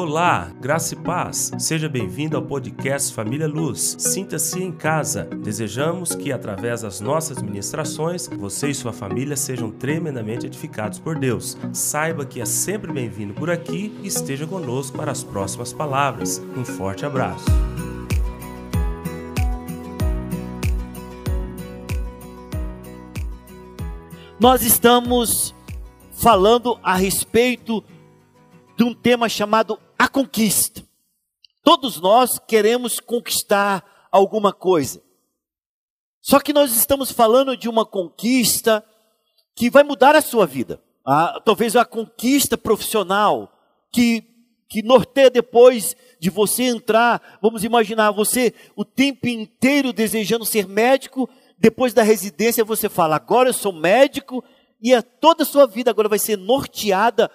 Olá, graça e paz. Seja bem-vindo ao podcast Família Luz. Sinta-se em casa. Desejamos que, através das nossas ministrações, você e sua família sejam tremendamente edificados por Deus. Saiba que é sempre bem-vindo por aqui e esteja conosco para as próximas palavras. Um forte abraço. Nós estamos falando a respeito de um tema chamado a conquista. Todos nós queremos conquistar alguma coisa. Só que nós estamos falando de uma conquista que vai mudar a sua vida. Ah, talvez a conquista profissional que, que norteia depois de você entrar. Vamos imaginar você o tempo inteiro desejando ser médico. Depois da residência você fala, agora eu sou médico. E a toda a sua vida agora vai ser norteada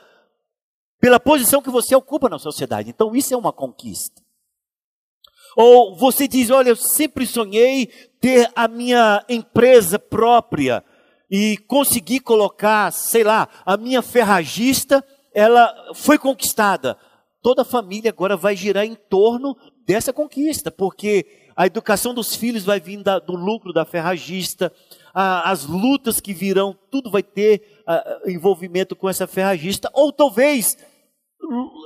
pela posição que você ocupa na sociedade. Então, isso é uma conquista. Ou você diz: Olha, eu sempre sonhei ter a minha empresa própria e conseguir colocar, sei lá, a minha ferragista, ela foi conquistada. Toda a família agora vai girar em torno dessa conquista, porque a educação dos filhos vai vir da, do lucro da ferragista, a, as lutas que virão, tudo vai ter a, envolvimento com essa ferragista, ou talvez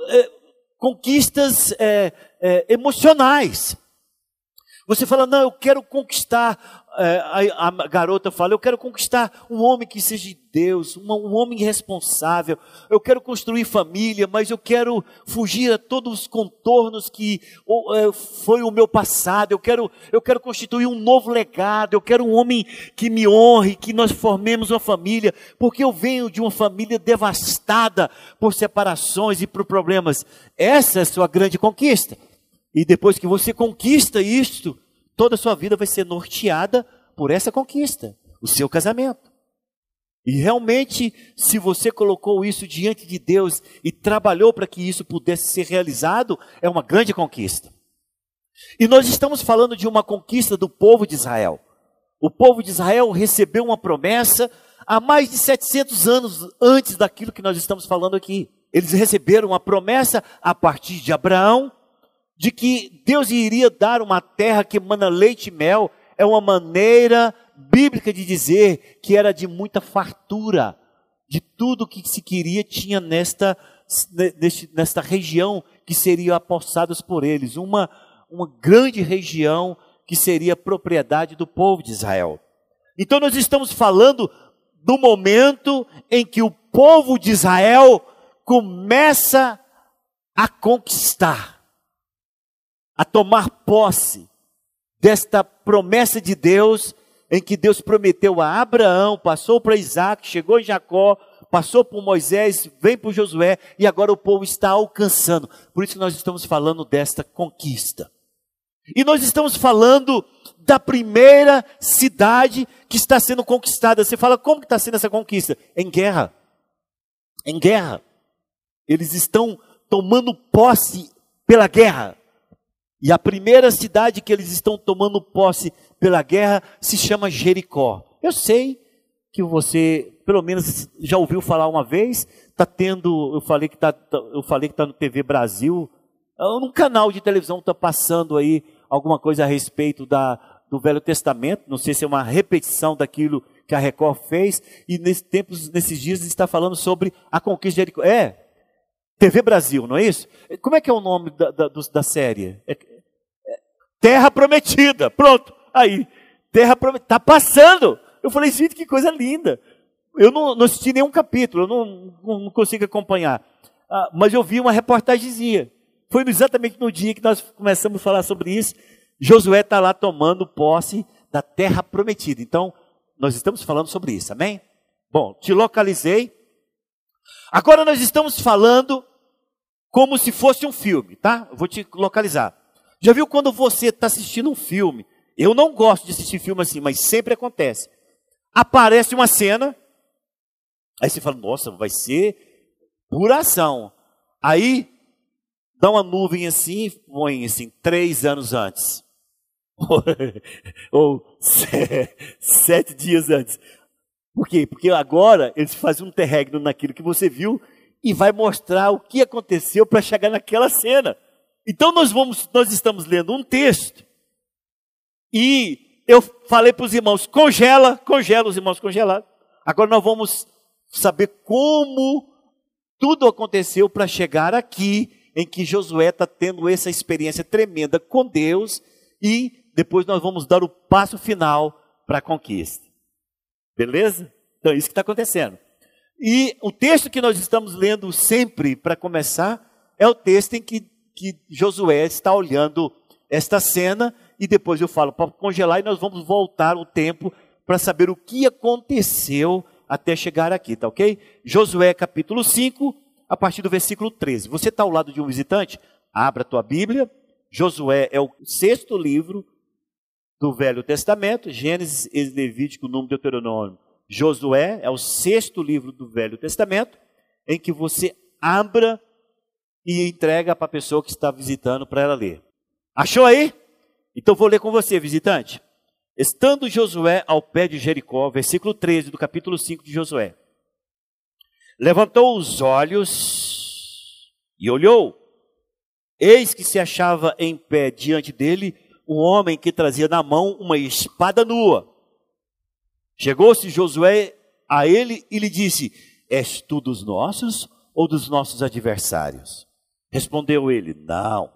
é, conquistas é, é, emocionais. Você fala, não, eu quero conquistar é, a, garota fala, eu quero conquistar um homem que seja de Deus, um, homem responsável, eu quero construir família, mas eu quero fugir a todos os contornos que é, foi o meu passado, eu quero, eu quero constituir um novo legado, eu quero um homem que me honre, que nós formemos uma família, porque eu venho de uma família devastada por separações e por problemas. Essa é a sua grande conquista. E depois que você conquista isto, toda a sua vida vai ser norteada por essa conquista, o seu casamento. E realmente, se você colocou isso diante de Deus e trabalhou para que isso pudesse ser realizado, é uma grande conquista. E nós estamos falando de uma conquista do povo de Israel. O povo de Israel recebeu uma promessa há mais de 700 anos antes daquilo que nós estamos falando aqui. Eles receberam uma promessa a partir de Abraão, de que Deus iria dar uma terra que emana leite e mel, é uma maneira bíblica de dizer que era de muita fartura, de tudo que se queria tinha nesta, nesta região que seria apossadas por eles, uma, uma grande região que seria propriedade do povo de Israel. Então nós estamos falando do momento em que o povo de Israel começa a conquistar a tomar posse desta promessa de Deus, em que Deus prometeu a Abraão, passou para Isaac, chegou em Jacó, passou por Moisés, vem por Josué, e agora o povo está alcançando. Por isso nós estamos falando desta conquista. E nós estamos falando da primeira cidade que está sendo conquistada. Você fala, como que está sendo essa conquista? Em guerra. Em guerra. Eles estão tomando posse pela guerra. E a primeira cidade que eles estão tomando posse pela guerra se chama Jericó. Eu sei que você, pelo menos, já ouviu falar uma vez. Está tendo, eu falei que está, eu falei que está no TV Brasil, num canal de televisão está passando aí alguma coisa a respeito da, do Velho Testamento. Não sei se é uma repetição daquilo que a Record fez. E nesses tempos, nesses dias, está falando sobre a conquista de Jericó. É, TV Brasil, não é isso? Como é que é o nome da, da, da série? É, é, Terra Prometida. Pronto. Aí, Terra Prometida. Está passando. Eu falei, gente, que coisa linda. Eu não, não assisti nenhum capítulo, eu não, não, não consigo acompanhar. Ah, mas eu vi uma reportagemzinha. Foi exatamente no dia que nós começamos a falar sobre isso. Josué está lá tomando posse da terra prometida. Então, nós estamos falando sobre isso, amém? Bom, te localizei. Agora nós estamos falando como se fosse um filme, tá? Vou te localizar. Já viu quando você está assistindo um filme? Eu não gosto de assistir filme assim, mas sempre acontece. Aparece uma cena, aí você fala, nossa, vai ser pura ação. Aí dá uma nuvem assim e põe assim, três anos antes. Ou sete dias antes. Por quê? Porque agora eles fazem um interregno naquilo que você viu e vai mostrar o que aconteceu para chegar naquela cena. Então nós vamos, nós estamos lendo um texto e eu falei para os irmãos, congela, congela os irmãos congelaram. Agora nós vamos saber como tudo aconteceu para chegar aqui em que Josué está tendo essa experiência tremenda com Deus e depois nós vamos dar o passo final para a conquista. Beleza? Então, é isso que está acontecendo. E o texto que nós estamos lendo sempre para começar é o texto em que, que Josué está olhando esta cena e depois eu falo para congelar e nós vamos voltar o tempo para saber o que aconteceu até chegar aqui, tá ok? Josué capítulo 5, a partir do versículo 13. Você está ao lado de um visitante? Abra a tua Bíblia. Josué é o sexto livro do Velho Testamento, Gênesis, Levítico, Número, Deuteronômio. Josué é o sexto livro do Velho Testamento, em que você abra e entrega para a pessoa que está visitando para ela ler. Achou aí? Então vou ler com você, visitante. Estando Josué ao pé de Jericó, versículo 13 do capítulo 5 de Josué. Levantou os olhos e olhou. Eis que se achava em pé diante dele um homem que trazia na mão uma espada nua. Chegou-se Josué a ele e lhe disse: És tu dos nossos ou dos nossos adversários? Respondeu ele: Não,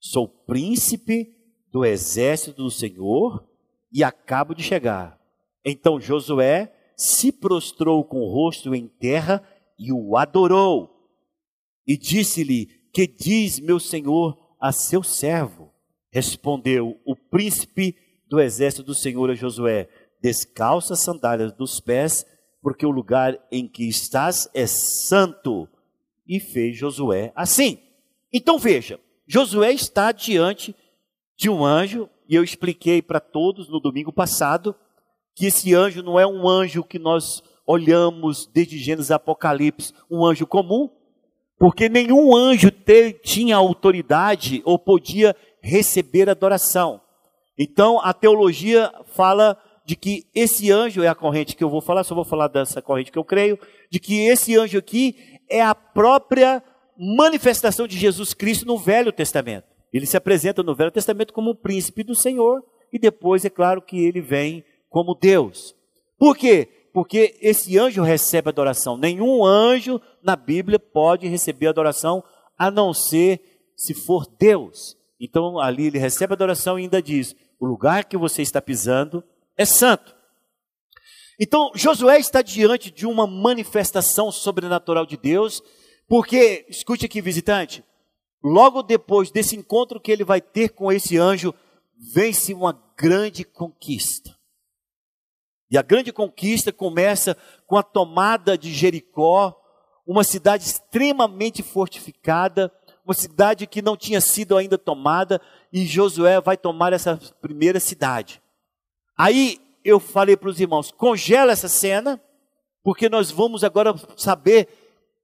sou príncipe do exército do Senhor e acabo de chegar. Então Josué se prostrou com o rosto em terra e o adorou. E disse-lhe: Que diz meu senhor a seu servo? Respondeu o príncipe do exército do Senhor a Josué: Descalça as sandálias dos pés, porque o lugar em que estás é santo. E fez Josué assim. Então veja, Josué está diante de um anjo, e eu expliquei para todos no domingo passado que esse anjo não é um anjo que nós olhamos desde Gênesis Apocalipse, um anjo comum, porque nenhum anjo tinha autoridade ou podia receber adoração. Então a teologia fala de que esse anjo é a corrente que eu vou falar, só vou falar dessa corrente que eu creio, de que esse anjo aqui é a própria manifestação de Jesus Cristo no Velho Testamento. Ele se apresenta no Velho Testamento como o príncipe do Senhor e depois é claro que ele vem como Deus. Por quê? Porque esse anjo recebe adoração. Nenhum anjo na Bíblia pode receber adoração a não ser se for Deus. Então ali ele recebe adoração e ainda diz: o lugar que você está pisando é santo. Então Josué está diante de uma manifestação sobrenatural de Deus, porque, escute aqui, visitante, logo depois desse encontro que ele vai ter com esse anjo, vence uma grande conquista. E a grande conquista começa com a tomada de Jericó, uma cidade extremamente fortificada, uma cidade que não tinha sido ainda tomada, e Josué vai tomar essa primeira cidade. Aí eu falei para os irmãos: congela essa cena, porque nós vamos agora saber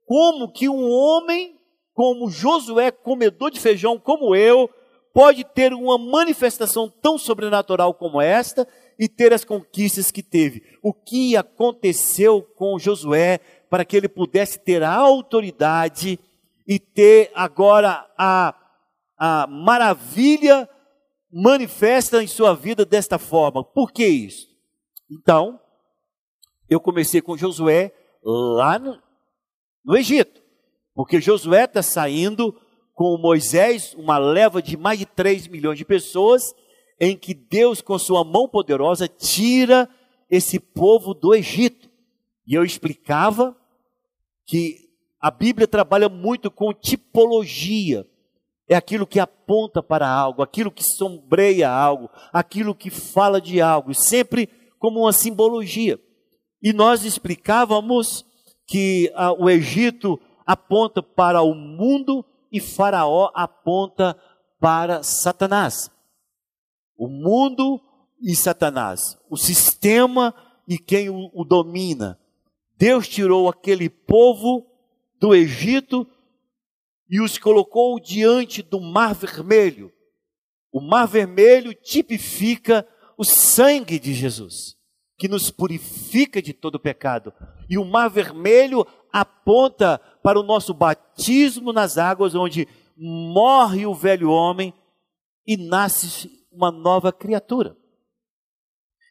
como que um homem como Josué, comedor de feijão como eu, pode ter uma manifestação tão sobrenatural como esta e ter as conquistas que teve. O que aconteceu com Josué para que ele pudesse ter a autoridade e ter agora a, a maravilha manifesta em sua vida desta forma. Por que isso? Então, eu comecei com Josué lá no, no Egito, porque Josué está saindo com Moisés, uma leva de mais de 3 milhões de pessoas, em que Deus, com sua mão poderosa, tira esse povo do Egito. E eu explicava que a Bíblia trabalha muito com tipologia. É aquilo que aponta para algo, aquilo que sombreia algo, aquilo que fala de algo, sempre como uma simbologia. E nós explicávamos que ah, o Egito aponta para o mundo e Faraó aponta para Satanás. O mundo e Satanás, o sistema e quem o, o domina. Deus tirou aquele povo do Egito e os colocou diante do Mar Vermelho. O Mar Vermelho tipifica o sangue de Jesus, que nos purifica de todo pecado. E o Mar Vermelho aponta para o nosso batismo nas águas, onde morre o velho homem e nasce uma nova criatura.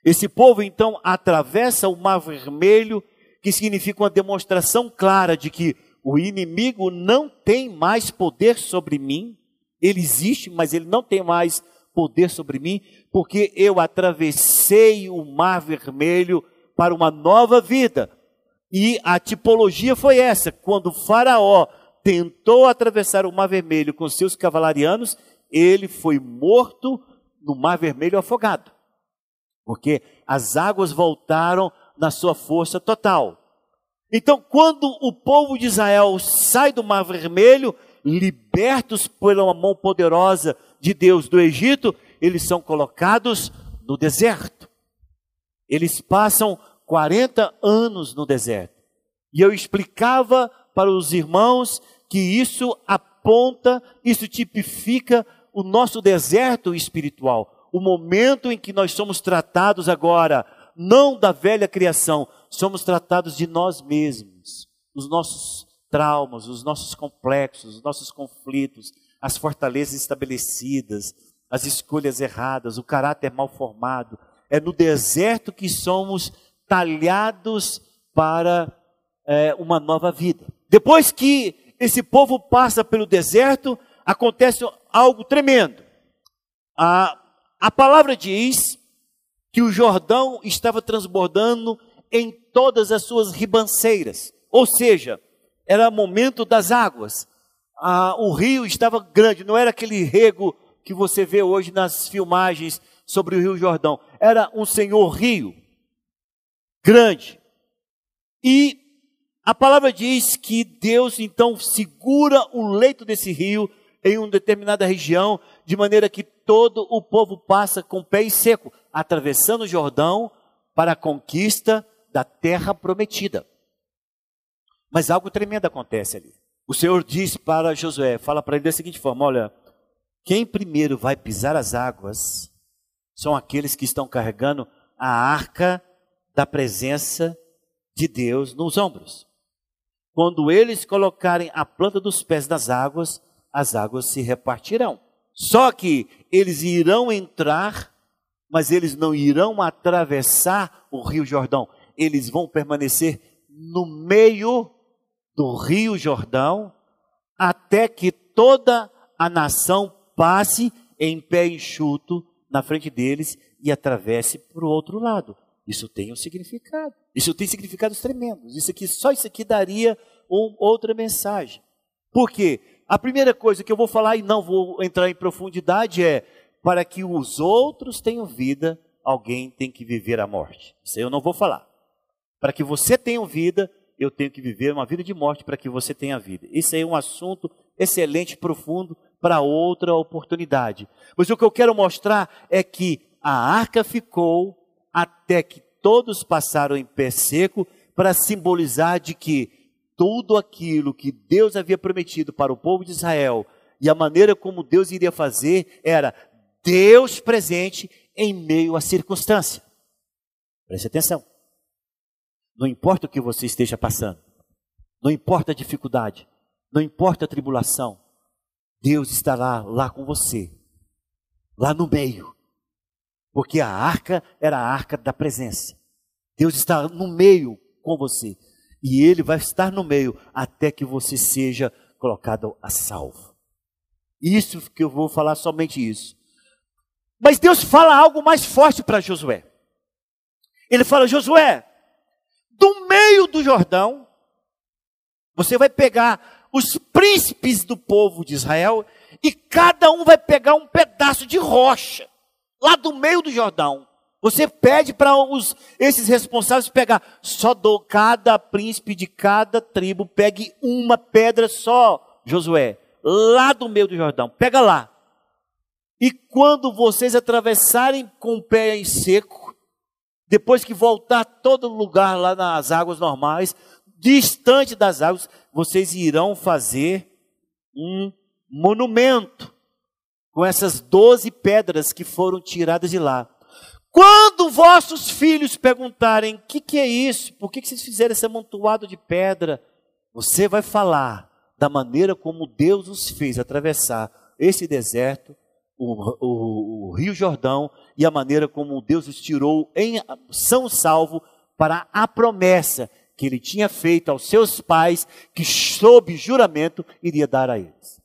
Esse povo então atravessa o Mar Vermelho, que significa uma demonstração clara de que o inimigo não tem mais poder sobre mim. Ele existe, mas ele não tem mais poder sobre mim, porque eu atravessei o Mar Vermelho para uma nova vida. E a tipologia foi essa: quando Faraó tentou atravessar o Mar Vermelho com seus cavalarianos, ele foi morto no Mar Vermelho afogado, porque as águas voltaram na sua força total. Então, quando o povo de Israel sai do Mar Vermelho, libertos pela mão poderosa de Deus do Egito, eles são colocados no deserto. Eles passam 40 anos no deserto. E eu explicava para os irmãos que isso aponta, isso tipifica o nosso deserto espiritual, o momento em que nós somos tratados agora, não da velha criação, somos tratados de nós mesmos, os nossos traumas, os nossos complexos, os nossos conflitos, as fortalezas estabelecidas, as escolhas erradas, o caráter mal formado. É no deserto que somos talhados para é, uma nova vida. Depois que esse povo passa pelo deserto, acontece algo tremendo. A, a palavra diz que o Jordão estava transbordando em todas as suas ribanceiras, ou seja, era momento das águas. Ah, o rio estava grande, não era aquele rego que você vê hoje nas filmagens sobre o Rio Jordão. Era um senhor rio, grande. E a palavra diz que Deus então segura o leito desse rio em uma determinada região, de maneira que todo o povo passa com pé seco, atravessando o Jordão para a conquista da terra prometida. Mas algo tremendo acontece ali. O Senhor diz para Josué, fala para ele da seguinte forma: olha, quem primeiro vai pisar as águas são aqueles que estão carregando a arca da presença de Deus nos ombros. Quando eles colocarem a planta dos pés nas águas, as águas se repartirão. Só que eles irão entrar, mas eles não irão atravessar o Rio Jordão. Eles vão permanecer no meio do Rio Jordão, até que toda a nação passe em pé enxuto na frente deles e atravesse para o outro lado. Isso tem um significado. Isso tem significados tremendos. Isso aqui, só isso aqui daria um, outra mensagem. Por quê? A primeira coisa que eu vou falar e não vou entrar em profundidade é para que os outros tenham vida, alguém tem que viver a morte. Isso eu não vou falar. Para que você tenha vida, eu tenho que viver uma vida de morte para que você tenha vida. Isso aí é um assunto excelente, profundo, para outra oportunidade. Mas o que eu quero mostrar é que a arca ficou até que todos passaram em pé seco para simbolizar de que tudo aquilo que Deus havia prometido para o povo de Israel e a maneira como Deus iria fazer era Deus presente em meio à circunstância. Preste atenção. Não importa o que você esteja passando, não importa a dificuldade, não importa a tribulação, Deus estará lá com você, lá no meio, porque a arca era a arca da presença. Deus está no meio com você, e Ele vai estar no meio até que você seja colocado a salvo. Isso que eu vou falar somente isso. Mas Deus fala algo mais forte para Josué. Ele fala: Josué, do meio do Jordão, você vai pegar os príncipes do povo de Israel e cada um vai pegar um pedaço de rocha lá do meio do Jordão. Você pede para esses responsáveis pegar só do cada príncipe de cada tribo pegue uma pedra só, Josué, lá do meio do Jordão. Pega lá. E quando vocês atravessarem com o pé em seco, depois que voltar todo lugar lá nas águas normais, distante das águas, vocês irão fazer um monumento com essas doze pedras que foram tiradas de lá. Quando vossos filhos perguntarem: o que, que é isso? Por que, que vocês fizeram esse amontoado de pedra? Você vai falar da maneira como Deus os fez atravessar esse deserto, o, o, o Rio Jordão, e a maneira como Deus os tirou em São Salvo para a promessa que ele tinha feito aos seus pais, que sob juramento iria dar a eles.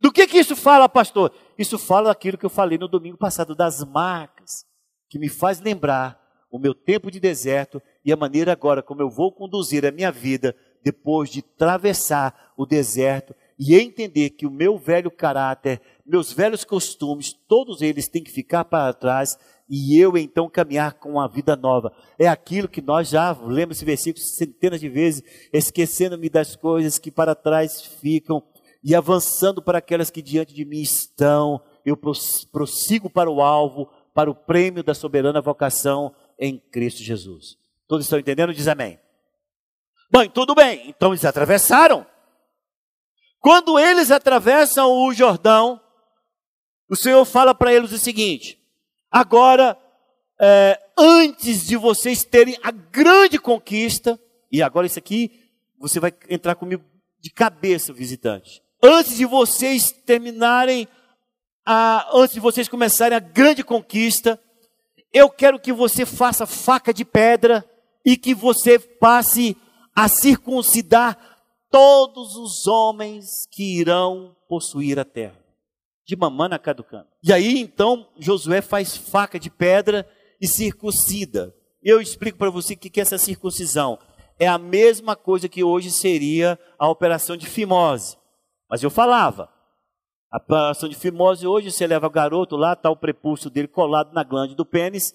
Do que que isso fala, pastor? Isso fala daquilo que eu falei no domingo passado, das marcas, que me faz lembrar o meu tempo de deserto e a maneira agora como eu vou conduzir a minha vida depois de atravessar o deserto e entender que o meu velho caráter, meus velhos costumes, todos eles têm que ficar para trás e eu então caminhar com uma vida nova. É aquilo que nós já lemos esse versículo centenas de vezes, esquecendo-me das coisas que para trás ficam e avançando para aquelas que diante de mim estão, eu prossigo para o alvo, para o prêmio da soberana vocação em Cristo Jesus. Todos estão entendendo? Diz amém. Bom, tudo bem. Então eles atravessaram. Quando eles atravessam o Jordão, o Senhor fala para eles o seguinte: agora, é, antes de vocês terem a grande conquista, e agora isso aqui, você vai entrar comigo de cabeça, visitante antes de vocês terminarem, a, antes de vocês começarem a grande conquista, eu quero que você faça faca de pedra e que você passe a circuncidar todos os homens que irão possuir a terra. De mamana caducando. E aí então Josué faz faca de pedra e circuncida. Eu explico para você o que é essa circuncisão. É a mesma coisa que hoje seria a operação de fimose. Mas eu falava. A operação de fimose hoje, você leva o garoto lá, está o prepúcio dele colado na glande do pênis,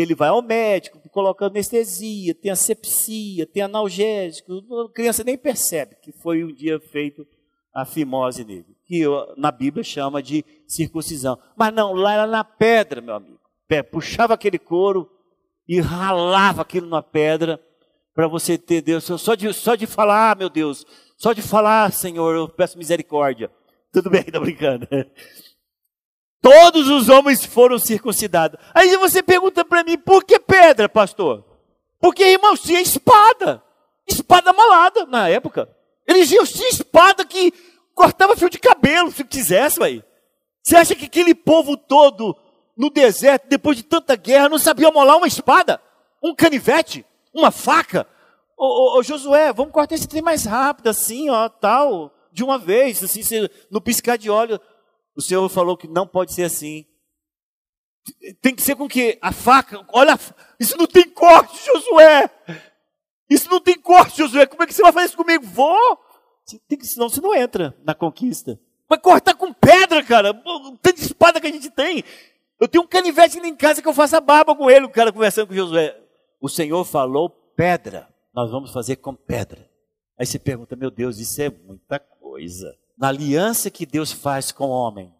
ele vai ao médico, coloca anestesia, tem asepsia, tem analgésico, a criança nem percebe que foi um dia feito a fimose nele, que na Bíblia chama de circuncisão. Mas não, lá era na pedra, meu amigo. Puxava aquele couro e ralava aquilo na pedra para você ter Deus. Só de, só de falar, ah, meu Deus, só de falar, Senhor, eu peço misericórdia. Tudo bem, estou brincando. Todos os homens foram circuncidados. Aí você pergunta para mim, por que pedra, pastor? Porque, irmãos, tinha espada. Espada malada na época. Eles tinham espada que cortava fio de cabelo, se quisesse, aí. Você acha que aquele povo todo no deserto, depois de tanta guerra, não sabia molar uma espada? Um canivete? Uma faca? Ô, ô, ô, Josué, vamos cortar esse trem mais rápido, assim, ó, tal, de uma vez, assim, no piscar de olho. O Senhor falou que não pode ser assim. Tem que ser com que a faca, olha, isso não tem corte, Josué. Isso não tem corte, Josué. Como é que você vai fazer isso comigo? Vou. Tem que, senão você não entra na conquista. Vai cortar com pedra, cara. Tanta espada que a gente tem. Eu tenho um canivete em casa que eu faço a barba com ele, o cara conversando com Josué. O Senhor falou pedra nós vamos fazer com pedra. Aí você pergunta, meu Deus, isso é muita coisa. Na aliança que Deus faz com o homem,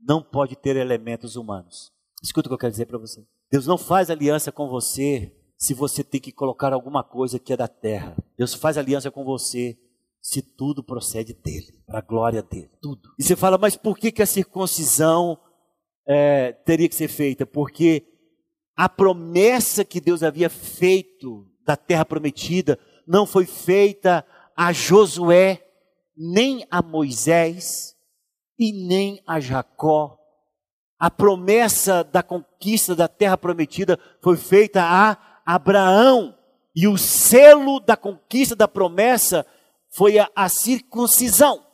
não pode ter elementos humanos. Escuta o que eu quero dizer para você. Deus não faz aliança com você se você tem que colocar alguma coisa que é da terra. Deus faz aliança com você se tudo procede dele, para a glória dele, tudo. E você fala, mas por que, que a circuncisão é, teria que ser feita? Porque a promessa que Deus havia feito da terra prometida não foi feita a Josué, nem a Moisés e nem a Jacó. A promessa da conquista da terra prometida foi feita a Abraão. E o selo da conquista da promessa foi a, a circuncisão.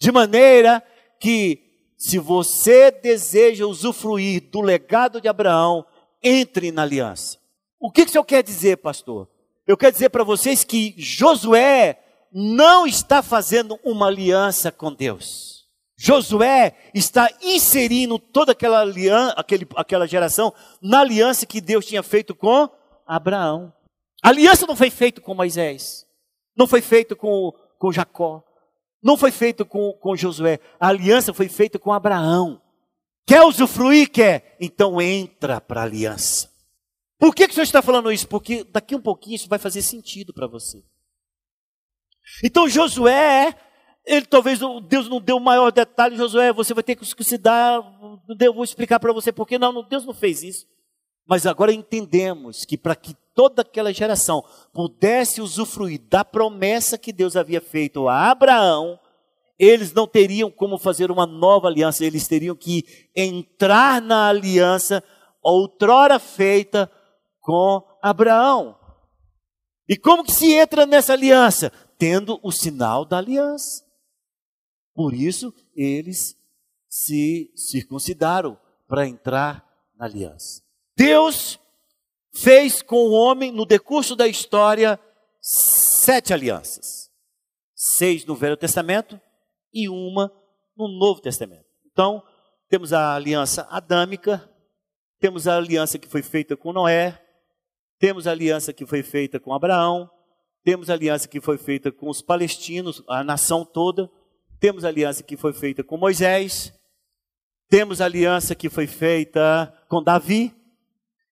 De maneira que, se você deseja usufruir do legado de Abraão, entre na aliança. O que, que o senhor quer dizer, pastor? Eu quero dizer para vocês que Josué não está fazendo uma aliança com Deus. Josué está inserindo toda aquela, aliança, aquele, aquela geração na aliança que Deus tinha feito com Abraão. A aliança não foi feita com Moisés, não foi feita com, com Jacó, não foi feita com, com Josué. A aliança foi feita com Abraão. Quer usufruir? Quer? Então entra para a aliança. Por que, que o Senhor está falando isso? Porque daqui um pouquinho isso vai fazer sentido para você. Então Josué, ele talvez Deus não deu o maior detalhe, Josué, você vai ter que se dar, eu vou explicar para você porque não, Deus não fez isso. Mas agora entendemos que para que toda aquela geração pudesse usufruir da promessa que Deus havia feito a Abraão, eles não teriam como fazer uma nova aliança, eles teriam que entrar na aliança outrora feita com Abraão. E como que se entra nessa aliança? Tendo o sinal da aliança. Por isso, eles se circuncidaram para entrar na aliança. Deus fez com o homem, no decurso da história, sete alianças: seis no Velho Testamento e uma no Novo Testamento. Então, temos a aliança adâmica, temos a aliança que foi feita com Noé, temos a aliança que foi feita com Abraão, temos a aliança que foi feita com os palestinos, a nação toda, temos a aliança que foi feita com Moisés, temos a aliança que foi feita com Davi,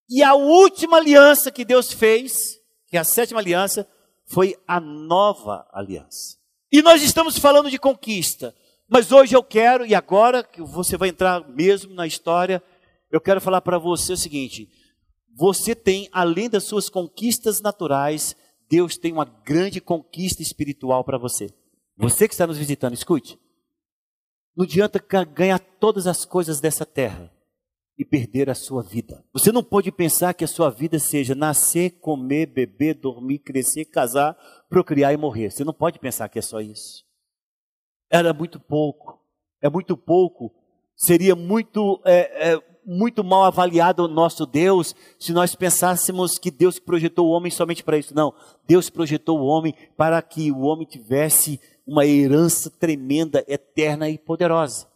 e a última aliança que Deus fez, que é a sétima aliança, foi a nova aliança. E nós estamos falando de conquista, mas hoje eu quero, e agora que você vai entrar mesmo na história, eu quero falar para você o seguinte: você tem, além das suas conquistas naturais, Deus tem uma grande conquista espiritual para você. Você que está nos visitando, escute. Não adianta ganhar todas as coisas dessa terra e perder a sua vida. Você não pode pensar que a sua vida seja nascer, comer, beber, dormir, crescer, casar, procriar e morrer. Você não pode pensar que é só isso. Era muito pouco. É muito pouco. Seria muito, é, é, muito mal avaliado o nosso Deus se nós pensássemos que Deus projetou o homem somente para isso. Não. Deus projetou o homem para que o homem tivesse uma herança tremenda, eterna e poderosa.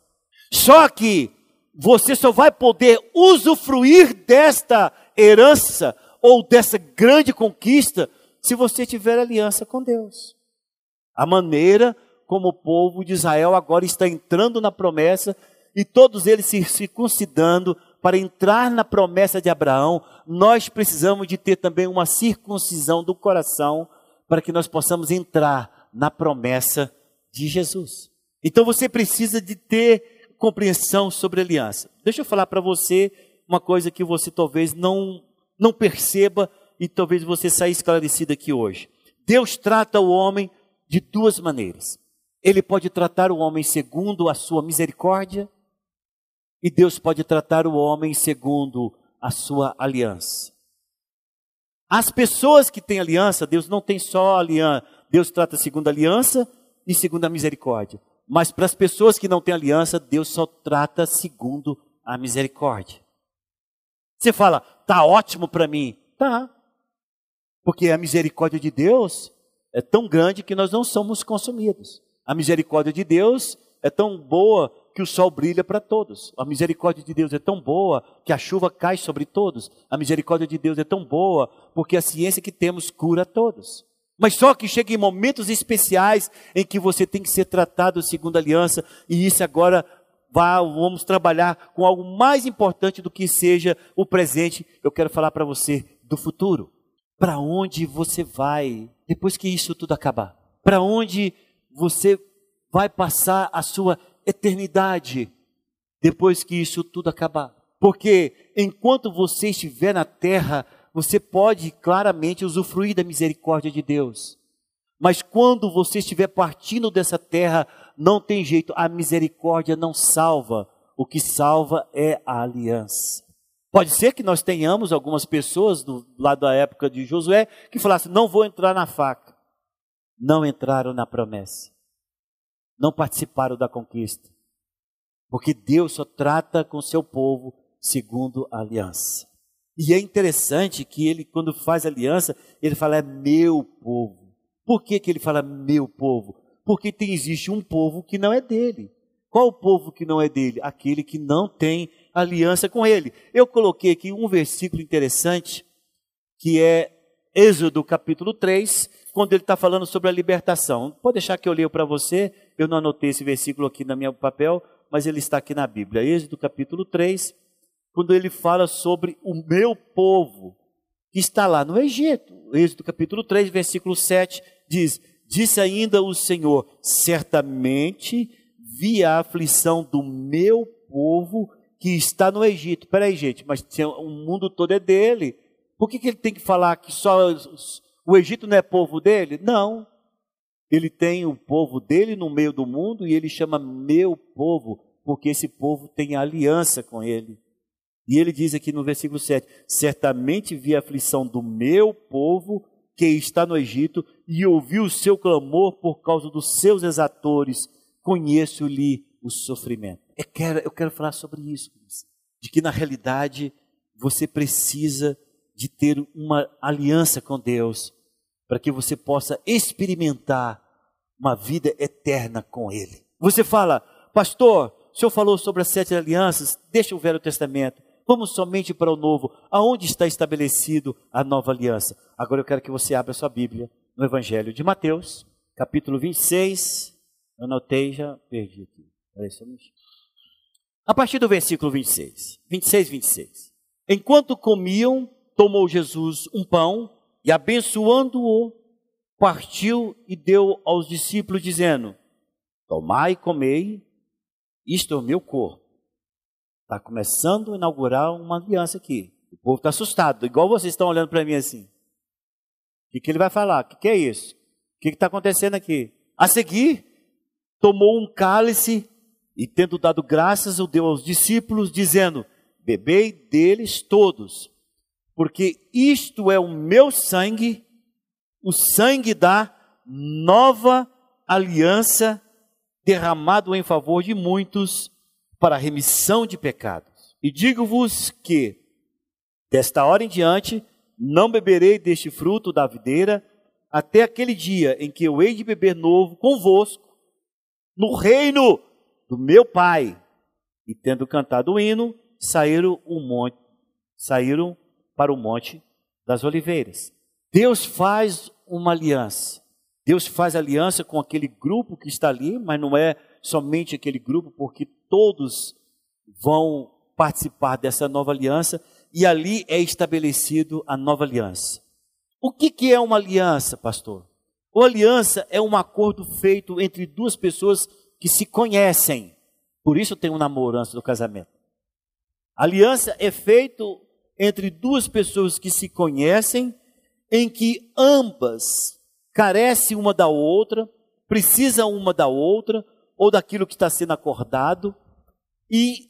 Só que você só vai poder usufruir desta herança ou dessa grande conquista se você tiver aliança com Deus. A maneira como o povo de Israel agora está entrando na promessa e todos eles se circuncidando para entrar na promessa de Abraão, nós precisamos de ter também uma circuncisão do coração para que nós possamos entrar na promessa de Jesus. Então você precisa de ter compreensão sobre a aliança. Deixa eu falar para você uma coisa que você talvez não não perceba e talvez você saia esclarecido aqui hoje. Deus trata o homem de duas maneiras. Ele pode tratar o homem segundo a sua misericórdia e Deus pode tratar o homem segundo a sua aliança. As pessoas que têm aliança, Deus não tem só aliança, Deus trata segundo a aliança e segundo a misericórdia. Mas para as pessoas que não têm aliança, Deus só trata segundo a misericórdia. Você fala, tá ótimo para mim. Tá. Porque a misericórdia de Deus é tão grande que nós não somos consumidos. A misericórdia de Deus é tão boa que o sol brilha para todos. A misericórdia de Deus é tão boa que a chuva cai sobre todos. A misericórdia de Deus é tão boa porque a ciência que temos cura a todos. Mas só que chega em momentos especiais em que você tem que ser tratado segundo a aliança, e isso agora vá, vamos trabalhar com algo mais importante do que seja o presente. Eu quero falar para você do futuro. Para onde você vai depois que isso tudo acabar? Para onde você vai passar a sua eternidade depois que isso tudo acabar? Porque enquanto você estiver na terra, você pode claramente usufruir da misericórdia de Deus. Mas quando você estiver partindo dessa terra, não tem jeito, a misericórdia não salva. O que salva é a aliança. Pode ser que nós tenhamos algumas pessoas do lado da época de Josué que falassem: não vou entrar na faca. Não entraram na promessa. Não participaram da conquista. Porque Deus só trata com seu povo segundo a aliança. E é interessante que ele, quando faz aliança, ele fala, é meu povo. Por que, que ele fala meu povo? Porque tem, existe um povo que não é dele. Qual o povo que não é dele? Aquele que não tem aliança com ele. Eu coloquei aqui um versículo interessante, que é Êxodo capítulo 3, quando ele está falando sobre a libertação. Pode deixar que eu leio para você, eu não anotei esse versículo aqui no meu papel, mas ele está aqui na Bíblia. Êxodo capítulo 3, quando ele fala sobre o meu povo que está lá no Egito. Êxodo capítulo 3, versículo 7 diz: Disse ainda o Senhor: Certamente vi a aflição do meu povo que está no Egito. Peraí, gente, mas o mundo todo é dele. Por que, que ele tem que falar que só o Egito não é povo dele? Não. Ele tem o povo dele no meio do mundo e ele chama meu povo, porque esse povo tem aliança com ele. E ele diz aqui no versículo 7: Certamente vi a aflição do meu povo que está no Egito e ouvi o seu clamor por causa dos seus exatores. Conheço-lhe o sofrimento. Eu quero, eu quero falar sobre isso, de que na realidade você precisa de ter uma aliança com Deus para que você possa experimentar uma vida eterna com Ele. Você fala, pastor, o senhor falou sobre as sete alianças, deixa o Velho Testamento. Vamos somente para o novo. Aonde está estabelecido a nova aliança? Agora eu quero que você abra sua Bíblia no Evangelho de Mateus, capítulo 26. Eu anotei, já perdi aqui. Peraí, só um A partir do versículo 26. 26, 26. Enquanto comiam, tomou Jesus um pão e, abençoando-o, partiu e deu aos discípulos, dizendo: Tomai e comei, isto é o meu corpo Está começando a inaugurar uma aliança aqui. O povo está assustado, igual vocês estão olhando para mim assim. O que, que ele vai falar? O que, que é isso? O que está acontecendo aqui? A seguir, tomou um cálice e, tendo dado graças, o deu aos discípulos, dizendo: Bebei deles todos, porque isto é o meu sangue, o sangue da nova aliança, derramado em favor de muitos para a remissão de pecados. E digo-vos que, desta hora em diante, não beberei deste fruto da videira, até aquele dia em que eu hei de beber novo convosco, no reino do meu Pai. E tendo cantado o hino, saíram, o monte, saíram para o monte das oliveiras. Deus faz uma aliança. Deus faz aliança com aquele grupo que está ali, mas não é somente aquele grupo, porque todos vão participar dessa nova aliança e ali é estabelecido a nova aliança. O que, que é uma aliança, pastor? Uma aliança é um acordo feito entre duas pessoas que se conhecem. Por isso tem um namoro antes do casamento. aliança é feito entre duas pessoas que se conhecem, em que ambas carecem uma da outra, precisam uma da outra, ou daquilo que está sendo acordado, e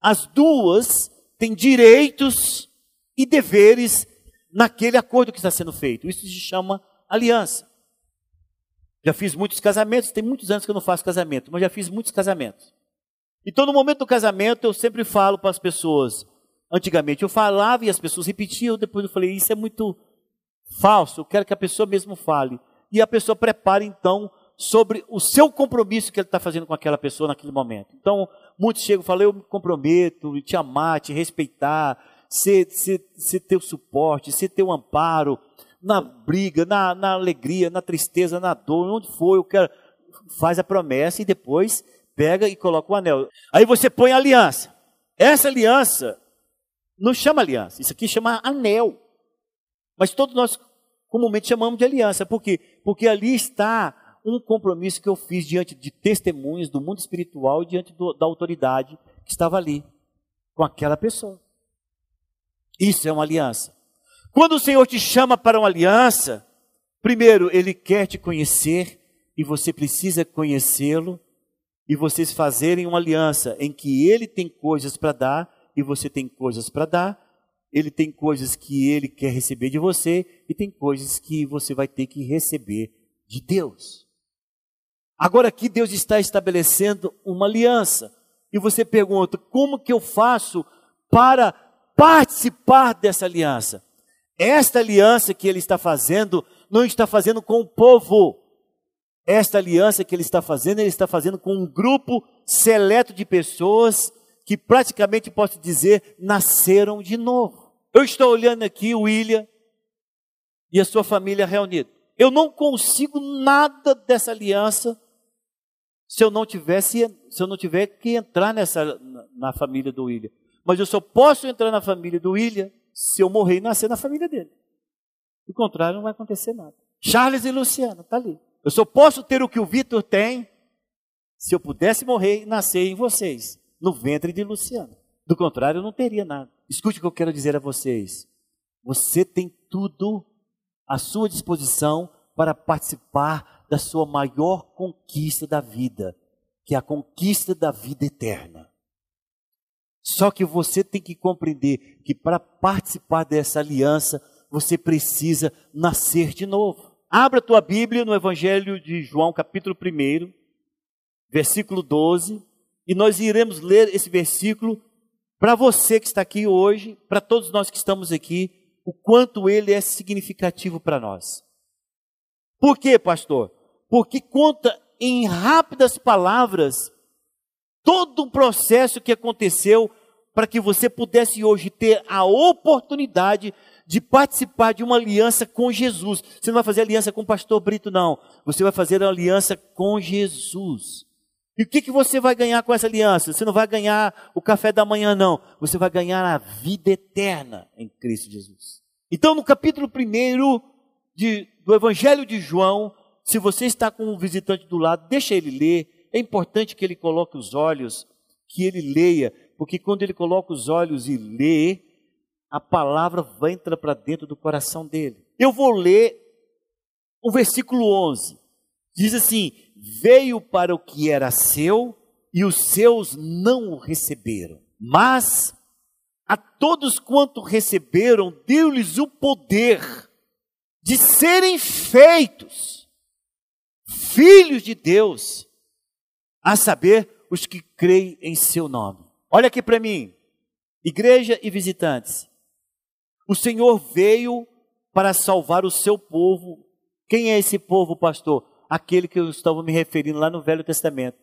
as duas têm direitos e deveres naquele acordo que está sendo feito. Isso se chama aliança. Já fiz muitos casamentos, tem muitos anos que eu não faço casamento, mas já fiz muitos casamentos. E todo momento do casamento eu sempre falo para as pessoas. Antigamente eu falava e as pessoas repetiam, depois eu falei, isso é muito falso, eu quero que a pessoa mesmo fale. E a pessoa prepara então sobre o seu compromisso que ele está fazendo com aquela pessoa naquele momento. Então, muitos chegam e falam, eu me comprometo, te amar, te respeitar, ser, ser, ser teu suporte, ser teu amparo, na briga, na, na alegria, na tristeza, na dor, onde for, eu quero. Faz a promessa e depois pega e coloca o anel. Aí você põe a aliança. Essa aliança não chama aliança, isso aqui chama anel. Mas todos nós comumente chamamos de aliança. Por quê? Porque ali está um compromisso que eu fiz diante de testemunhas do mundo espiritual, diante do, da autoridade que estava ali, com aquela pessoa. Isso é uma aliança. Quando o Senhor te chama para uma aliança, primeiro, Ele quer te conhecer e você precisa conhecê-lo e vocês fazerem uma aliança em que Ele tem coisas para dar e você tem coisas para dar. Ele tem coisas que Ele quer receber de você e tem coisas que você vai ter que receber de Deus. Agora aqui Deus está estabelecendo uma aliança. E você pergunta: como que eu faço para participar dessa aliança? Esta aliança que ele está fazendo, não está fazendo com o povo. Esta aliança que ele está fazendo, ele está fazendo com um grupo seleto de pessoas que praticamente posso dizer nasceram de novo. Eu estou olhando aqui o William e a sua família reunida. Eu não consigo nada dessa aliança se eu não tivesse, se eu não tiver que entrar nessa na família do William. Mas eu só posso entrar na família do William se eu morrer e nascer na família dele. Do contrário, não vai acontecer nada. Charles e Luciana, tá ali. Eu só posso ter o que o Vitor tem se eu pudesse morrer e nascer em vocês. No ventre de Luciano. Do contrário, não teria nada. Escute o que eu quero dizer a vocês. Você tem tudo à sua disposição para participar da sua maior conquista da vida, que é a conquista da vida eterna. Só que você tem que compreender que para participar dessa aliança, você precisa nascer de novo. Abra a tua Bíblia no Evangelho de João, capítulo 1, versículo 12, e nós iremos ler esse versículo para você que está aqui hoje, para todos nós que estamos aqui, o quanto ele é significativo para nós. Por quê, pastor? Porque conta em rápidas palavras todo o processo que aconteceu para que você pudesse hoje ter a oportunidade de participar de uma aliança com Jesus. Você não vai fazer aliança com o pastor Brito, não. Você vai fazer aliança com Jesus. E o que, que você vai ganhar com essa aliança? Você não vai ganhar o café da manhã, não. Você vai ganhar a vida eterna em Cristo Jesus. Então, no capítulo 1 do Evangelho de João, se você está com um visitante do lado, deixa ele ler. É importante que ele coloque os olhos, que ele leia, porque quando ele coloca os olhos e lê, a palavra vai entrar para dentro do coração dele. Eu vou ler o versículo 11. Diz assim: Veio para o que era seu e os seus não o receberam. Mas a todos quanto receberam, deu-lhes o poder de serem feitos filhos de Deus, a saber, os que creem em seu nome. Olha aqui para mim, igreja e visitantes. O Senhor veio para salvar o seu povo. Quem é esse povo, pastor? Aquele que eu estava me referindo lá no Velho Testamento.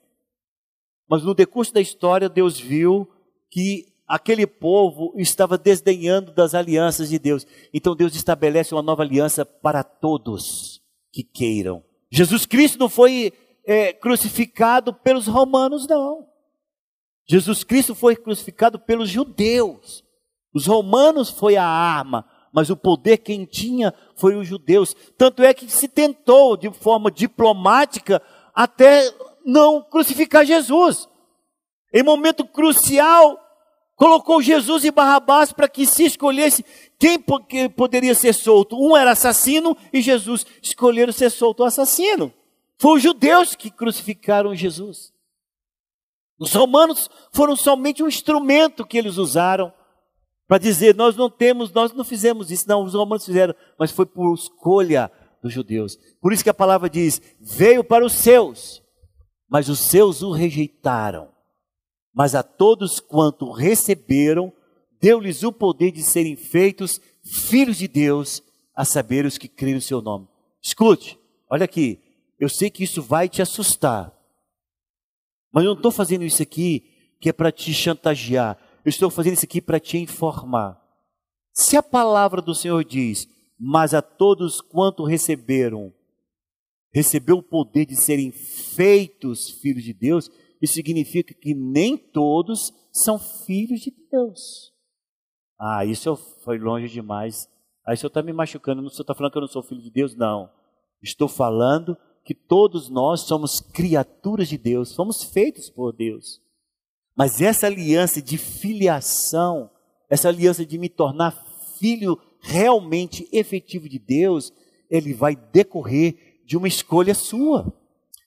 Mas no decurso da história, Deus viu que aquele povo estava desdenhando das alianças de Deus. Então Deus estabelece uma nova aliança para todos que queiram. Jesus Cristo não foi é, crucificado pelos romanos, não. Jesus Cristo foi crucificado pelos judeus. Os romanos foi a arma, mas o poder quem tinha foi os judeus. Tanto é que se tentou de forma diplomática até não crucificar Jesus. Em momento crucial, colocou Jesus e Barrabás para que se escolhesse quem poderia ser solto. Um era assassino e Jesus escolheram ser solto o assassino. Foi os judeus que crucificaram Jesus. Os romanos foram somente um instrumento que eles usaram para dizer: nós não temos, nós não fizemos isso. Não, os romanos fizeram, mas foi por escolha dos judeus. Por isso que a palavra diz: veio para os seus, mas os seus o rejeitaram. Mas a todos quanto receberam, deu-lhes o poder de serem feitos filhos de Deus, a saber os que creem no seu nome. Escute, olha aqui, eu sei que isso vai te assustar, mas eu não estou fazendo isso aqui que é para te chantagear. Eu estou fazendo isso aqui para te informar. Se a palavra do Senhor diz, mas a todos quanto receberam, recebeu o poder de serem feitos filhos de Deus, isso significa que nem todos são filhos de Deus. Ah, isso foi longe demais. Aí o senhor está me machucando, o senhor está falando que eu não sou filho de Deus? Não. Estou falando que todos nós somos criaturas de Deus, fomos feitos por Deus. Mas essa aliança de filiação, essa aliança de me tornar filho realmente efetivo de Deus, ele vai decorrer de uma escolha sua.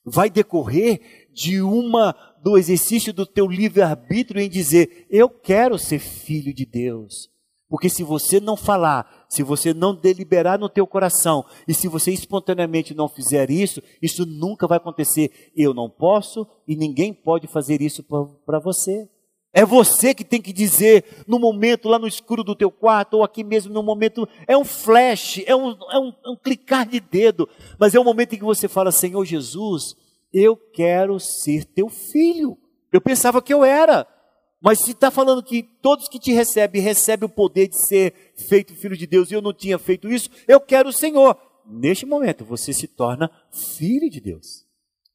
Vai decorrer de uma do exercício do teu livre-arbítrio em dizer: eu quero ser filho de Deus. Porque se você não falar, se você não deliberar no teu coração, e se você espontaneamente não fizer isso, isso nunca vai acontecer. Eu não posso e ninguém pode fazer isso para você. É você que tem que dizer no momento lá no escuro do teu quarto, ou aqui mesmo no momento, é um flash, é um, é um, é um clicar de dedo, mas é o momento em que você fala, Senhor Jesus, eu quero ser teu filho. Eu pensava que eu era, mas se está falando que todos que te recebem, recebem o poder de ser feito filho de Deus e eu não tinha feito isso, eu quero o Senhor. Neste momento, você se torna filho de Deus.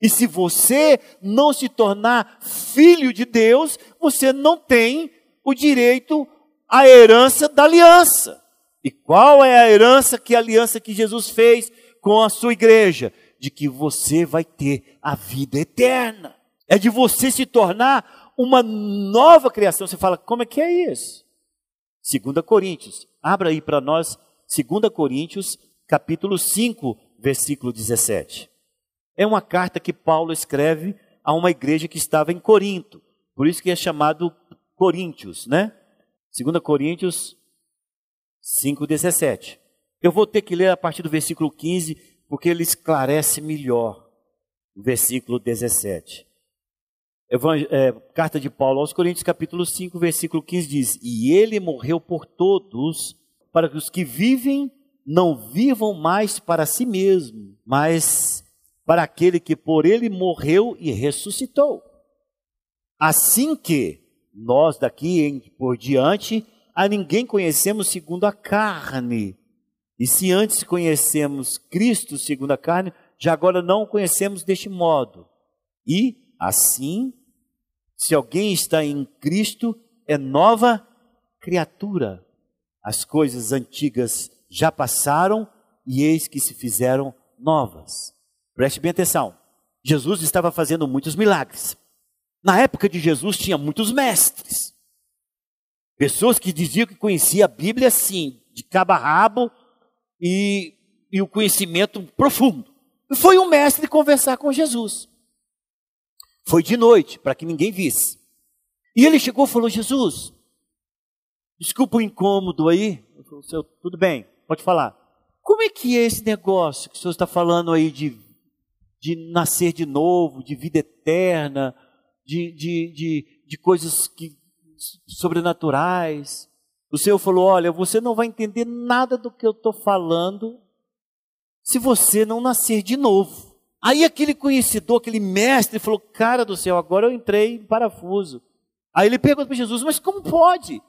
E se você não se tornar filho de Deus, você não tem o direito à herança da aliança. E qual é a herança que a aliança que Jesus fez com a sua igreja? De que você vai ter a vida eterna. É de você se tornar uma nova criação. Você fala, como é que é isso? 2 Coríntios, abra aí para nós, 2 Coríntios, capítulo 5, versículo 17. É uma carta que Paulo escreve a uma igreja que estava em Corinto, por isso que é chamado Coríntios, né? 2 Coríntios 5, 17. Eu vou ter que ler a partir do versículo 15, porque ele esclarece melhor o versículo 17. É, carta de Paulo aos Coríntios, capítulo 5, versículo 15 diz: E ele morreu por todos, para que os que vivem não vivam mais para si mesmo, mas para aquele que por ele morreu e ressuscitou. Assim que nós daqui por diante a ninguém conhecemos segundo a carne. E se antes conhecemos Cristo segundo a carne, já agora não o conhecemos deste modo. E assim, se alguém está em Cristo, é nova criatura. As coisas antigas já passaram e eis que se fizeram novas. Preste bem atenção. Jesus estava fazendo muitos milagres. Na época de Jesus tinha muitos mestres. Pessoas que diziam que conhecia a Bíblia assim, de cabo a rabo e, e o conhecimento profundo. Foi um mestre conversar com Jesus. Foi de noite, para que ninguém visse. E ele chegou e falou: Jesus, desculpa o incômodo aí. Eu falei, tudo bem, pode falar. Como é que é esse negócio que o senhor está falando aí de de nascer de novo, de vida eterna, de, de, de, de coisas que, sobrenaturais. O Senhor falou: Olha, você não vai entender nada do que eu estou falando se você não nascer de novo. Aí aquele conhecedor, aquele mestre, falou: Cara do céu, agora eu entrei em parafuso. Aí ele pergunta para Jesus: Mas como pode?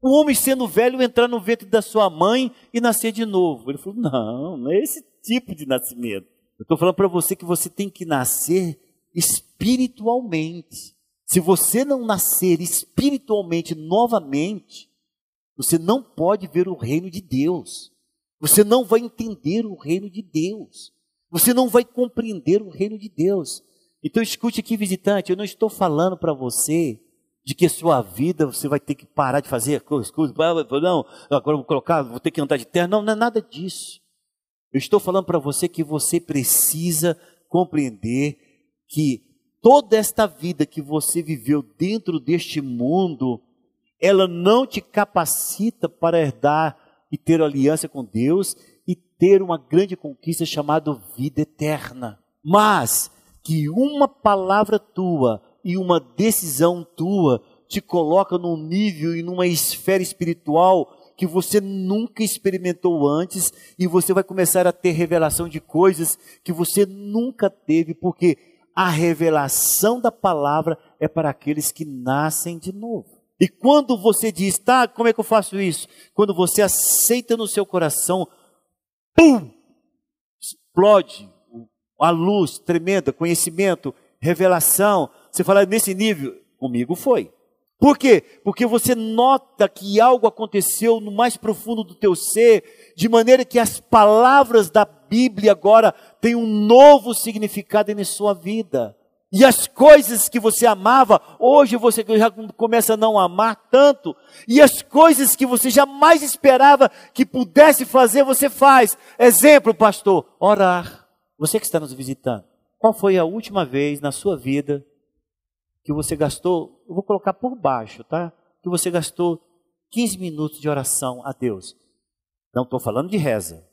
O homem sendo velho entrar no ventre da sua mãe e nascer de novo. Ele falou: Não, não é esse tipo de nascimento. Eu estou falando para você que você tem que nascer espiritualmente. Se você não nascer espiritualmente novamente, você não pode ver o reino de Deus. Você não vai entender o reino de Deus. Você não vai compreender o reino de Deus. Então escute aqui, visitante, eu não estou falando para você de que a sua vida você vai ter que parar de fazer coisas, não, agora vou colocar, vou ter que andar de terra. Não, não é nada disso. Eu estou falando para você que você precisa compreender que toda esta vida que você viveu dentro deste mundo, ela não te capacita para herdar e ter aliança com Deus ter uma grande conquista chamada vida eterna. Mas que uma palavra tua e uma decisão tua te coloca num nível e numa esfera espiritual que você nunca experimentou antes e você vai começar a ter revelação de coisas que você nunca teve, porque a revelação da palavra é para aqueles que nascem de novo. E quando você diz, tá, como é que eu faço isso? Quando você aceita no seu coração, pum, explode a luz tremenda, conhecimento, revelação. Você fala nesse nível, comigo foi. Por quê? Porque você nota que algo aconteceu no mais profundo do teu ser, de maneira que as palavras da Bíblia agora têm um novo significado em sua vida. E as coisas que você amava, hoje você já começa a não amar tanto. E as coisas que você jamais esperava que pudesse fazer, você faz. Exemplo, pastor, orar. Você que está nos visitando, qual foi a última vez na sua vida que você gastou, eu vou colocar por baixo, tá? Que você gastou 15 minutos de oração a Deus. Não estou falando de reza.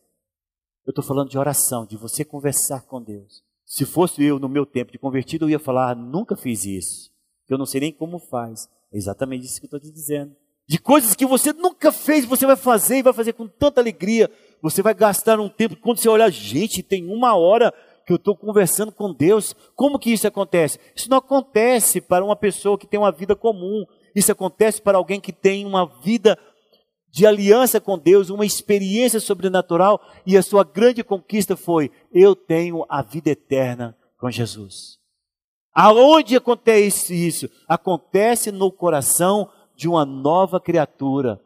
Eu estou falando de oração, de você conversar com Deus. Se fosse eu no meu tempo de convertido, eu ia falar, ah, nunca fiz isso. Eu não sei nem como faz. É exatamente isso que eu estou te dizendo. De coisas que você nunca fez, você vai fazer e vai fazer com tanta alegria. Você vai gastar um tempo, quando você olhar, gente, tem uma hora que eu estou conversando com Deus. Como que isso acontece? Isso não acontece para uma pessoa que tem uma vida comum. Isso acontece para alguém que tem uma vida de aliança com Deus, uma experiência sobrenatural, e a sua grande conquista foi: eu tenho a vida eterna com Jesus. Aonde acontece isso? Acontece no coração de uma nova criatura.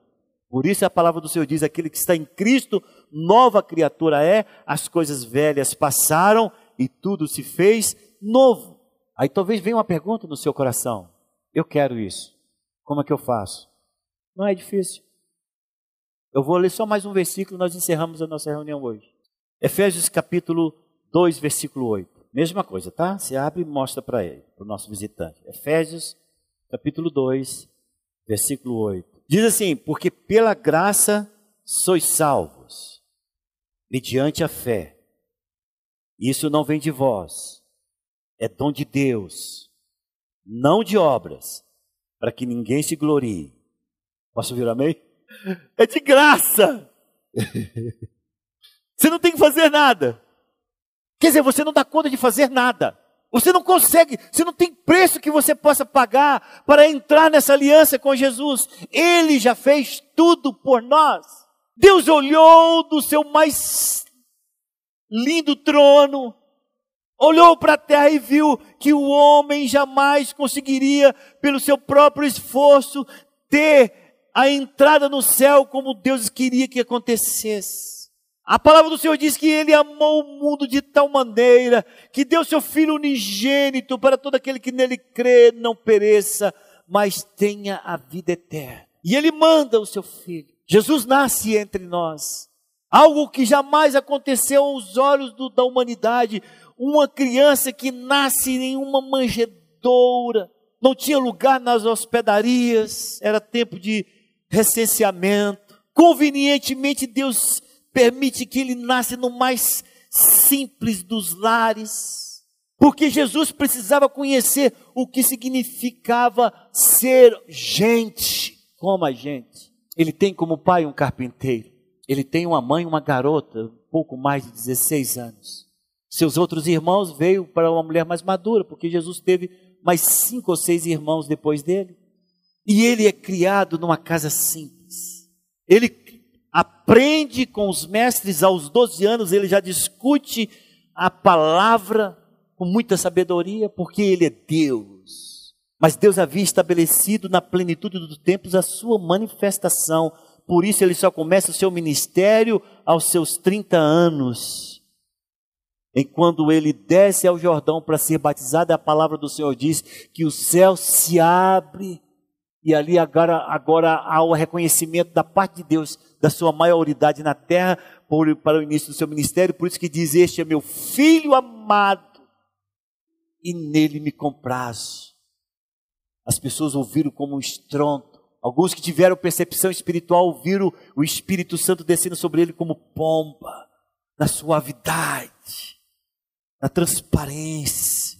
Por isso a palavra do Senhor diz: aquele que está em Cristo, nova criatura é, as coisas velhas passaram e tudo se fez novo. Aí talvez venha uma pergunta no seu coração: Eu quero isso. Como é que eu faço? Não é difícil. Eu vou ler só mais um versículo, nós encerramos a nossa reunião hoje. Efésios capítulo 2, versículo 8. Mesma coisa, tá? Você abre e mostra para ele, para o nosso visitante. Efésios capítulo 2, versículo 8. Diz assim: Porque pela graça sois salvos, mediante a fé. Isso não vem de vós, é dom de Deus, não de obras, para que ninguém se glorie. Posso ouvir amém? É de graça. Você não tem que fazer nada. Quer dizer, você não dá conta de fazer nada. Você não consegue, você não tem preço que você possa pagar para entrar nessa aliança com Jesus. Ele já fez tudo por nós. Deus olhou do seu mais lindo trono, olhou para a terra e viu que o homem jamais conseguiria, pelo seu próprio esforço, ter a entrada no céu como Deus queria que acontecesse. A palavra do Senhor diz que ele amou o mundo de tal maneira que deu seu filho unigênito para todo aquele que nele crê não pereça, mas tenha a vida eterna. E ele manda o seu filho. Jesus nasce entre nós. Algo que jamais aconteceu aos olhos do, da humanidade. Uma criança que nasce em uma manjedoura. Não tinha lugar nas hospedarias. Era tempo de recenseamento. Convenientemente Deus permite que ele nasça no mais simples dos lares, porque Jesus precisava conhecer o que significava ser gente como a gente. Ele tem como pai um carpinteiro, ele tem uma mãe, uma garota, um pouco mais de 16 anos. Seus outros irmãos veio para uma mulher mais madura, porque Jesus teve mais cinco ou seis irmãos depois dele. E ele é criado numa casa simples. Ele aprende com os mestres aos 12 anos, ele já discute a palavra com muita sabedoria, porque ele é Deus. Mas Deus havia estabelecido na plenitude dos tempos a sua manifestação. Por isso ele só começa o seu ministério aos seus 30 anos. Enquanto ele desce ao Jordão para ser batizado, a palavra do Senhor diz que o céu se abre e ali agora, agora há o reconhecimento da parte de Deus da sua maioridade na terra por, para o início do seu ministério. Por isso que diz: Este é meu filho amado e nele me comprazo. As pessoas ouviram como um estrondo. Alguns que tiveram percepção espiritual ouviram o Espírito Santo descendo sobre ele como pomba, na suavidade, na transparência.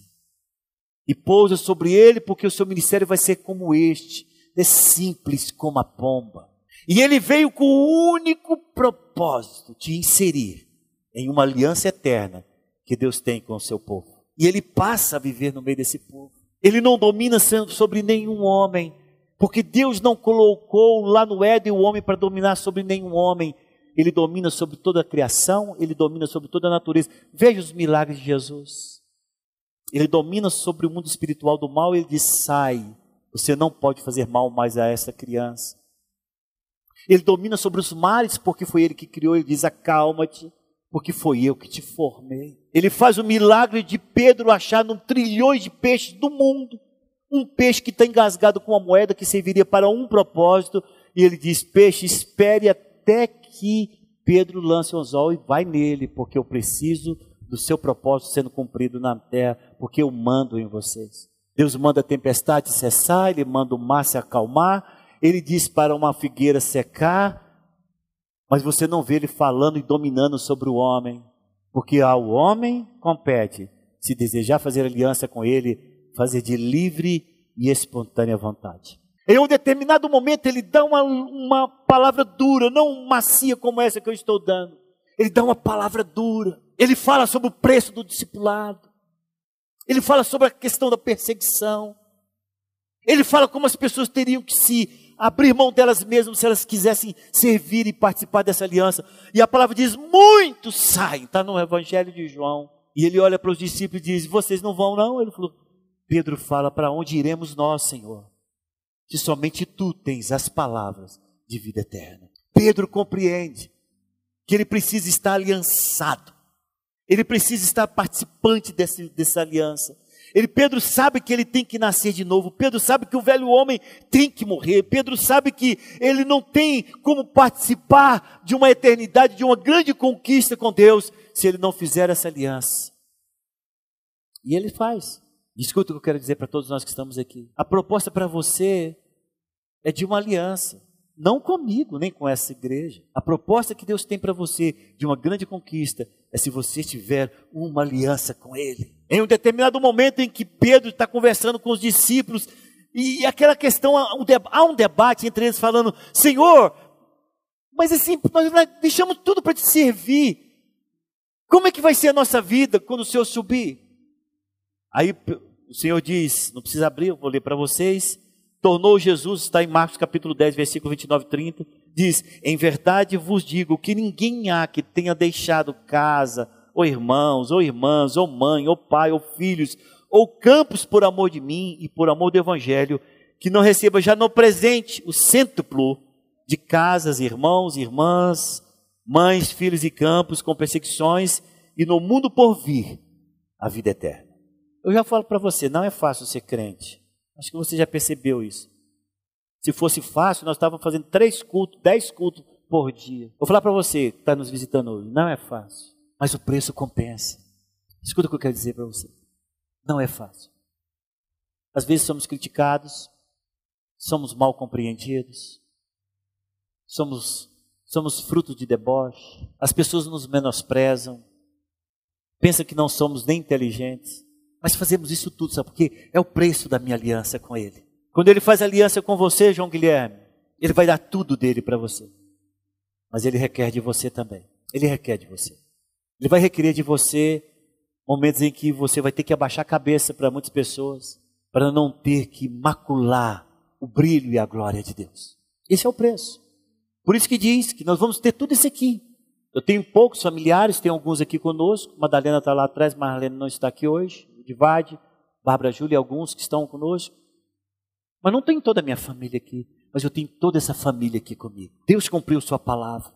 E pousa sobre ele, porque o seu ministério vai ser como este é simples como a pomba. E ele veio com o único propósito de inserir em uma aliança eterna que Deus tem com o seu povo. E ele passa a viver no meio desse povo. Ele não domina sobre nenhum homem, porque Deus não colocou lá no Éden o homem para dominar sobre nenhum homem. Ele domina sobre toda a criação, ele domina sobre toda a natureza. Veja os milagres de Jesus. Ele domina sobre o mundo espiritual do mal, ele diz: sai, você não pode fazer mal mais a essa criança. Ele domina sobre os mares porque foi ele que criou. Ele diz: Acalma-te, porque foi eu que te formei. Ele faz o milagre de Pedro achar num trilhões de peixes do mundo um peixe que está engasgado com uma moeda que serviria para um propósito. E ele diz: Peixe, espere até que Pedro lance o anzol e vai nele, porque eu preciso do seu propósito sendo cumprido na terra, porque eu mando em vocês. Deus manda a tempestade cessar, ele manda o mar se acalmar, ele diz para uma figueira secar, mas você não vê ele falando e dominando sobre o homem, porque ao homem compete, se desejar fazer aliança com ele, fazer de livre e espontânea vontade. Em um determinado momento ele dá uma, uma palavra dura, não macia como essa que eu estou dando. Ele dá uma palavra dura. Ele fala sobre o preço do discipulado. Ele fala sobre a questão da perseguição. Ele fala como as pessoas teriam que se abrir mão delas mesmas se elas quisessem servir e participar dessa aliança. E a palavra diz: muitos saem, está no Evangelho de João. E ele olha para os discípulos e diz: Vocês não vão, não? Ele falou: Pedro fala: Para onde iremos nós, Senhor? Se somente tu tens as palavras de vida eterna. Pedro compreende que ele precisa estar aliançado ele precisa estar participante desse, dessa aliança. Ele, Pedro sabe que ele tem que nascer de novo. Pedro sabe que o velho homem tem que morrer. Pedro sabe que ele não tem como participar de uma eternidade, de uma grande conquista com Deus, se ele não fizer essa aliança. E ele faz. Escuta o que eu quero dizer para todos nós que estamos aqui. A proposta para você é de uma aliança. Não comigo, nem com essa igreja. A proposta que Deus tem para você de uma grande conquista é se você tiver uma aliança com Ele. Em um determinado momento em que Pedro está conversando com os discípulos, e aquela questão, há um debate entre eles falando: Senhor, mas assim, nós deixamos tudo para te servir. Como é que vai ser a nossa vida quando o Senhor subir? Aí o Senhor diz: não precisa abrir, eu vou ler para vocês tornou Jesus, está em Marcos capítulo 10, versículo 29 e 30, diz: Em verdade vos digo que ninguém há que tenha deixado casa, ou irmãos, ou irmãs, ou mãe, ou pai, ou filhos, ou campos por amor de mim e por amor do Evangelho, que não receba já no presente o cêntuplo de casas, irmãos, irmãs, mães, filhos e campos com perseguições, e no mundo por vir a vida eterna. Eu já falo para você, não é fácil ser crente. Acho que você já percebeu isso. Se fosse fácil, nós estávamos fazendo três cultos, dez cultos por dia. Vou falar para você que está nos visitando hoje, não é fácil, mas o preço compensa. Escuta o que eu quero dizer para você. Não é fácil. Às vezes somos criticados, somos mal compreendidos, somos, somos fruto de deboche, as pessoas nos menosprezam, pensam que não somos nem inteligentes. Mas fazemos isso tudo, sabe por quê? É o preço da minha aliança com Ele. Quando Ele faz aliança com você, João Guilherme, Ele vai dar tudo dele para você. Mas Ele requer de você também. Ele requer de você. Ele vai requerer de você momentos em que você vai ter que abaixar a cabeça para muitas pessoas, para não ter que macular o brilho e a glória de Deus. Esse é o preço. Por isso que diz que nós vamos ter tudo isso aqui. Eu tenho poucos familiares, tem alguns aqui conosco. Madalena está lá atrás, Marlene não está aqui hoje. Divide, Bárbara Júlia e alguns que estão conosco. Mas não tem toda a minha família aqui, mas eu tenho toda essa família aqui comigo. Deus cumpriu sua palavra.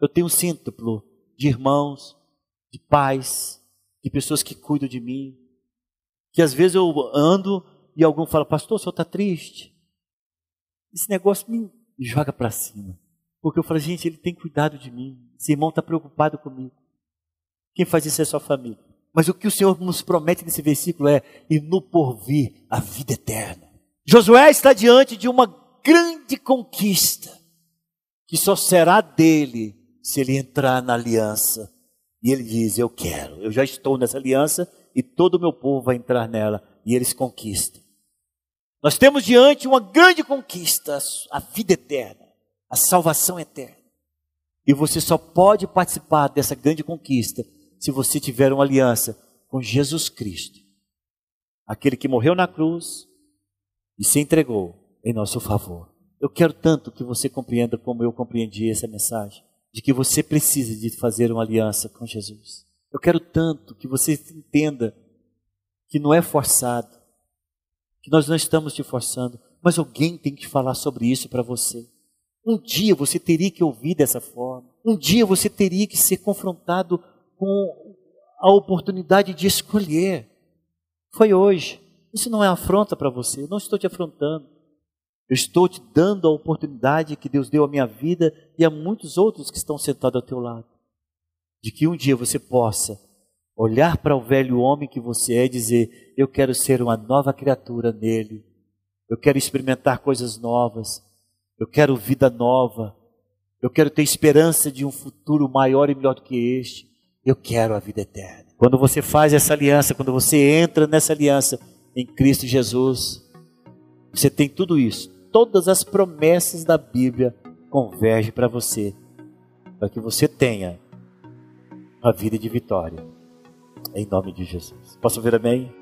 Eu tenho um cêntuplo de irmãos, de pais, de pessoas que cuidam de mim. Que às vezes eu ando e algum fala, pastor, o senhor está triste? Esse negócio me joga para cima. Porque eu falo, gente, ele tem cuidado de mim. Esse irmão está preocupado comigo. Quem faz isso é sua família. Mas o que o Senhor nos promete nesse versículo é: e no porvir a vida eterna. Josué está diante de uma grande conquista, que só será dele se ele entrar na aliança. E ele diz: Eu quero, eu já estou nessa aliança e todo o meu povo vai entrar nela. E eles conquistam. Nós temos diante uma grande conquista, a vida eterna, a salvação eterna. E você só pode participar dessa grande conquista se você tiver uma aliança com Jesus Cristo, aquele que morreu na cruz e se entregou em nosso favor. Eu quero tanto que você compreenda como eu compreendi essa mensagem, de que você precisa de fazer uma aliança com Jesus. Eu quero tanto que você entenda que não é forçado, que nós não estamos te forçando, mas alguém tem que falar sobre isso para você. Um dia você teria que ouvir dessa forma. Um dia você teria que ser confrontado com a oportunidade de escolher. Foi hoje. Isso não é afronta para você, eu não estou te afrontando. Eu estou te dando a oportunidade que Deus deu à minha vida e a muitos outros que estão sentados ao teu lado. De que um dia você possa olhar para o velho homem que você é e dizer: Eu quero ser uma nova criatura nele. Eu quero experimentar coisas novas. Eu quero vida nova. Eu quero ter esperança de um futuro maior e melhor do que este. Eu quero a vida eterna. Quando você faz essa aliança, quando você entra nessa aliança em Cristo Jesus, você tem tudo isso. Todas as promessas da Bíblia convergem para você, para que você tenha uma vida de vitória. Em nome de Jesus. Posso ver amém?